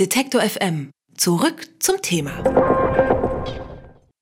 Detektor FM. Zurück zum Thema.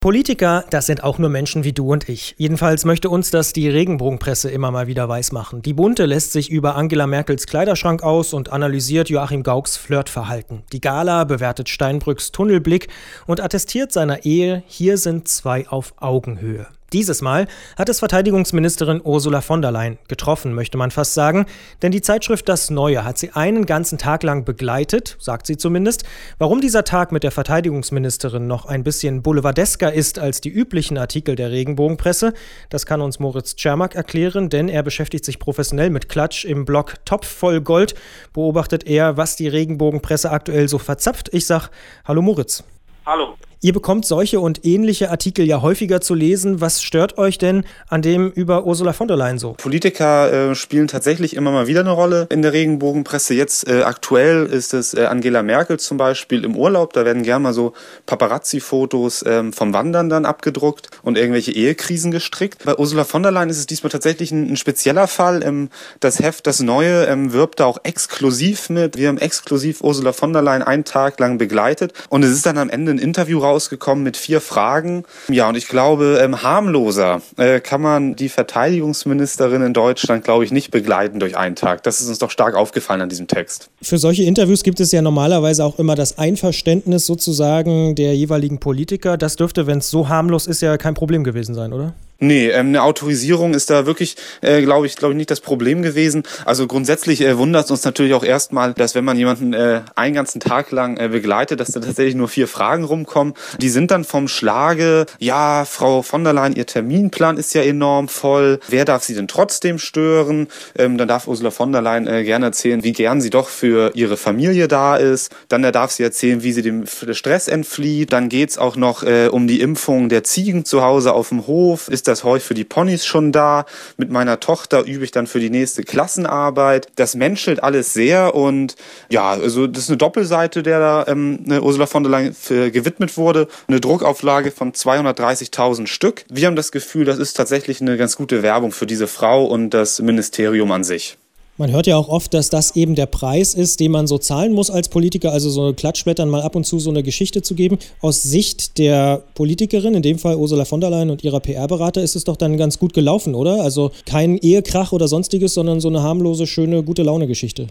Politiker, das sind auch nur Menschen wie du und ich. Jedenfalls möchte uns das die Regenbogenpresse immer mal wieder weismachen. Die Bunte lässt sich über Angela Merkels Kleiderschrank aus und analysiert Joachim Gaucks Flirtverhalten. Die Gala bewertet Steinbrücks Tunnelblick und attestiert seiner Ehe, hier sind zwei auf Augenhöhe. Dieses Mal hat es Verteidigungsministerin Ursula von der Leyen getroffen, möchte man fast sagen, denn die Zeitschrift Das Neue hat sie einen ganzen Tag lang begleitet, sagt sie zumindest. Warum dieser Tag mit der Verteidigungsministerin noch ein bisschen boulevardesker ist als die üblichen Artikel der Regenbogenpresse, das kann uns Moritz Czermak erklären, denn er beschäftigt sich professionell mit Klatsch im Blog Topf voll Gold, beobachtet er, was die Regenbogenpresse aktuell so verzapft. Ich sag Hallo Moritz. Hallo. Ihr bekommt solche und ähnliche Artikel ja häufiger zu lesen. Was stört euch denn an dem über Ursula von der Leyen so? Politiker äh, spielen tatsächlich immer mal wieder eine Rolle in der Regenbogenpresse. Jetzt äh, aktuell ist es äh, Angela Merkel zum Beispiel im Urlaub. Da werden gerne mal so Paparazzi-Fotos ähm, vom Wandern dann abgedruckt und irgendwelche Ehekrisen gestrickt. Bei Ursula von der Leyen ist es diesmal tatsächlich ein, ein spezieller Fall. Ähm, das Heft, das Neue, ähm, wirbt da auch exklusiv mit. Wir haben exklusiv Ursula von der Leyen einen Tag lang begleitet und es ist dann am Ende ein Interview raus rausgekommen mit vier Fragen. Ja, und ich glaube, ähm, harmloser äh, kann man die Verteidigungsministerin in Deutschland, glaube ich, nicht begleiten durch einen Tag. Das ist uns doch stark aufgefallen an diesem Text. Für solche Interviews gibt es ja normalerweise auch immer das Einverständnis sozusagen der jeweiligen Politiker. Das dürfte, wenn es so harmlos ist, ja kein Problem gewesen sein, oder? Nee, ähm, eine Autorisierung ist da wirklich, äh, glaube ich, glaube ich, nicht das Problem gewesen. Also grundsätzlich äh, wundert es uns natürlich auch erstmal, dass wenn man jemanden äh, einen ganzen Tag lang äh, begleitet, dass da tatsächlich nur vier Fragen rumkommen. Die sind dann vom Schlage, ja, Frau von der Leyen, ihr Terminplan ist ja enorm voll. Wer darf sie denn trotzdem stören? Ähm, dann darf Ursula von der Leyen äh, gerne erzählen, wie gern sie doch für ihre Familie da ist. Dann darf sie erzählen, wie sie dem Stress entflieht. Dann geht's auch noch äh, um die Impfung der Ziegen zu Hause auf dem Hof. Ist das Heu für die Ponys schon da. Mit meiner Tochter übe ich dann für die nächste Klassenarbeit. Das menschelt alles sehr und ja, also das ist eine Doppelseite, der da ähm, Ursula von der Leyen für, gewidmet wurde. Eine Druckauflage von 230.000 Stück. Wir haben das Gefühl, das ist tatsächlich eine ganz gute Werbung für diese Frau und das Ministerium an sich. Man hört ja auch oft, dass das eben der Preis ist, den man so zahlen muss als Politiker, also so Klatschblättern mal ab und zu so eine Geschichte zu geben. Aus Sicht der Politikerin, in dem Fall Ursula von der Leyen und ihrer PR-Berater, ist es doch dann ganz gut gelaufen, oder? Also kein Ehekrach oder sonstiges, sondern so eine harmlose, schöne, gute Laune-Geschichte.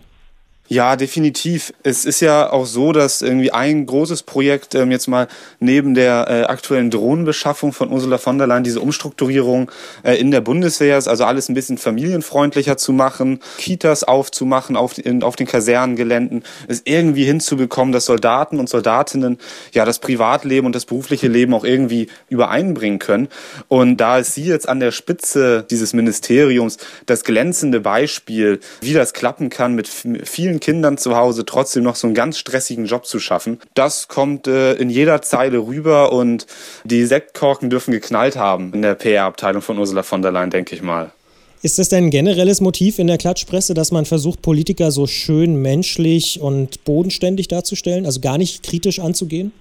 Ja, definitiv. Es ist ja auch so, dass irgendwie ein großes Projekt ähm, jetzt mal neben der äh, aktuellen Drohnenbeschaffung von Ursula von der Leyen diese Umstrukturierung äh, in der Bundeswehr ist, also alles ein bisschen familienfreundlicher zu machen, Kitas aufzumachen auf, in, auf den Kasernengeländen, es irgendwie hinzubekommen, dass Soldaten und Soldatinnen ja das Privatleben und das berufliche Leben auch irgendwie übereinbringen können. Und da ist sie jetzt an der Spitze dieses Ministeriums das glänzende Beispiel, wie das klappen kann mit vielen Kindern zu Hause trotzdem noch so einen ganz stressigen Job zu schaffen. Das kommt äh, in jeder Zeile rüber und die Sektkorken dürfen geknallt haben in der PR-Abteilung von Ursula von der Leyen, denke ich mal. Ist das denn ein generelles Motiv in der Klatschpresse, dass man versucht, Politiker so schön menschlich und bodenständig darzustellen, also gar nicht kritisch anzugehen?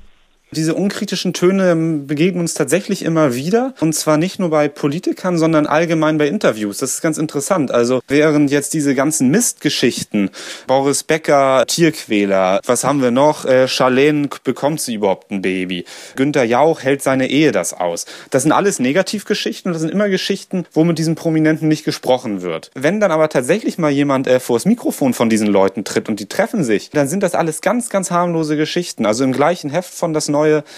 Diese unkritischen Töne begegnen uns tatsächlich immer wieder. Und zwar nicht nur bei Politikern, sondern allgemein bei Interviews. Das ist ganz interessant. Also während jetzt diese ganzen Mistgeschichten, Boris Becker, Tierquäler, was haben wir noch? Äh, Charlene, bekommt sie überhaupt ein Baby? Günter Jauch hält seine Ehe das aus. Das sind alles Negativgeschichten und das sind immer Geschichten, wo mit diesen Prominenten nicht gesprochen wird. Wenn dann aber tatsächlich mal jemand äh, vor das Mikrofon von diesen Leuten tritt und die treffen sich, dann sind das alles ganz, ganz harmlose Geschichten. Also im gleichen Heft von das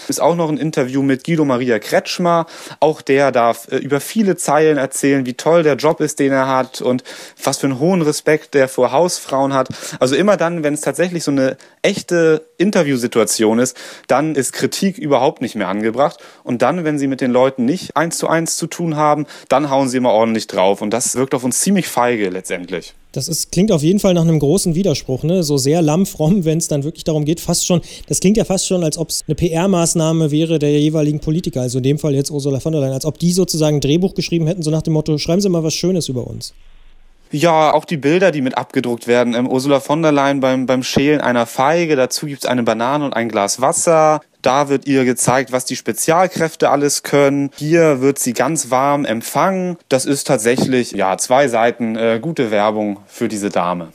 ist auch noch ein Interview mit Guido Maria Kretschmer. Auch der darf äh, über viele Zeilen erzählen, wie toll der Job ist, den er hat und was für einen hohen Respekt der vor Hausfrauen hat. Also immer dann, wenn es tatsächlich so eine echte Interviewsituation ist, dann ist Kritik überhaupt nicht mehr angebracht. Und dann, wenn sie mit den Leuten nicht eins zu eins zu tun haben, dann hauen sie immer ordentlich drauf. Und das wirkt auf uns ziemlich feige letztendlich. Das ist, klingt auf jeden Fall nach einem großen Widerspruch, ne? So sehr lammfromm, wenn es dann wirklich darum geht, fast schon, das klingt ja fast schon, als ob es eine PR-Maßnahme wäre der jeweiligen Politiker, also in dem Fall jetzt Ursula von der Leyen, als ob die sozusagen ein Drehbuch geschrieben hätten, so nach dem Motto, schreiben Sie mal was Schönes über uns. Ja, auch die Bilder, die mit abgedruckt werden. Ähm, Ursula von der Leyen beim, beim Schälen einer Feige, dazu gibt's eine Banane und ein Glas Wasser. Da wird ihr gezeigt, was die Spezialkräfte alles können. Hier wird sie ganz warm empfangen. Das ist tatsächlich, ja, zwei Seiten äh, gute Werbung für diese Dame.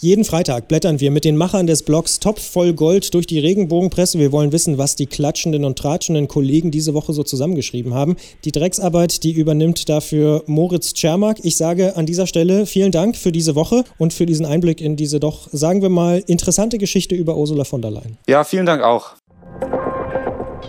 Jeden Freitag blättern wir mit den Machern des Blogs Topf voll Gold durch die Regenbogenpresse. Wir wollen wissen, was die klatschenden und tratschenden Kollegen diese Woche so zusammengeschrieben haben. Die Drecksarbeit, die übernimmt dafür Moritz Czermak. Ich sage an dieser Stelle vielen Dank für diese Woche und für diesen Einblick in diese doch, sagen wir mal, interessante Geschichte über Ursula von der Leyen. Ja, vielen Dank auch.